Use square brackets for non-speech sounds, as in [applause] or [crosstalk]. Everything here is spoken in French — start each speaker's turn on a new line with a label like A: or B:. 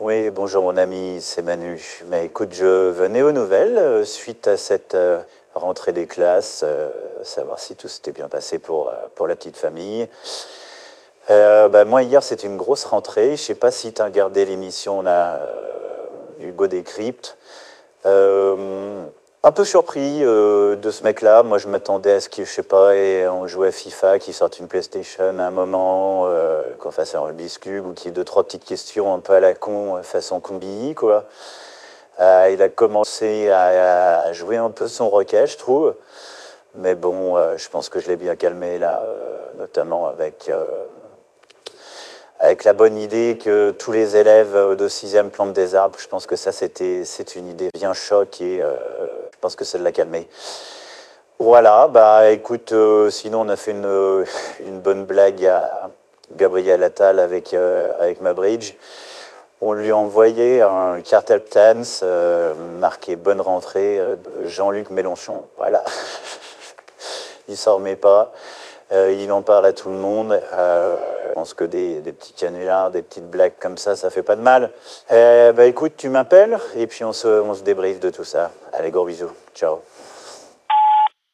A: Oui, bonjour mon ami, c'est Manu. Mais écoute, je venais aux nouvelles euh, suite à cette euh, rentrée des classes, euh, savoir si tout s'était bien passé pour, pour la petite famille. Bah, moi, hier, c'était une grosse rentrée. Je sais pas si tu as regardé l'émission, euh, Hugo Décrypte. Un peu surpris euh, de ce mec-là. Moi, je m'attendais à ce qu'il, je sais pas, on jouait à FIFA, qu'il sorte une PlayStation à un moment, euh, qu'on fasse un Rubik's Cube, ou qu'il y ait deux, trois petites questions un peu à la con, euh, façon combi, quoi. Il a commencé à, jouer un peu son roquet, je trouve. Mais bon, je pense que je l'ai bien calmé là, notamment avec, avec la bonne idée que tous les élèves de 6e plantent des arbres. Je pense que ça, c'était, une idée bien choc pense que ça l'a calmé. Voilà, bah écoute, euh, sinon on a fait une, euh, une bonne blague à Gabriel Attal avec, euh, avec ma bridge. On lui a envoyé un cartel Tans euh, marqué Bonne rentrée, euh, Jean-Luc Mélenchon. Voilà. [laughs] il s'en remet pas. Euh, il en parle à tout le monde. Euh, je pense que des, petits canulars, des petites blagues comme ça, ça fait pas de mal. Euh, bah écoute, tu m'appelles et puis on se, on se de tout ça. Allez, gros bisous. Ciao.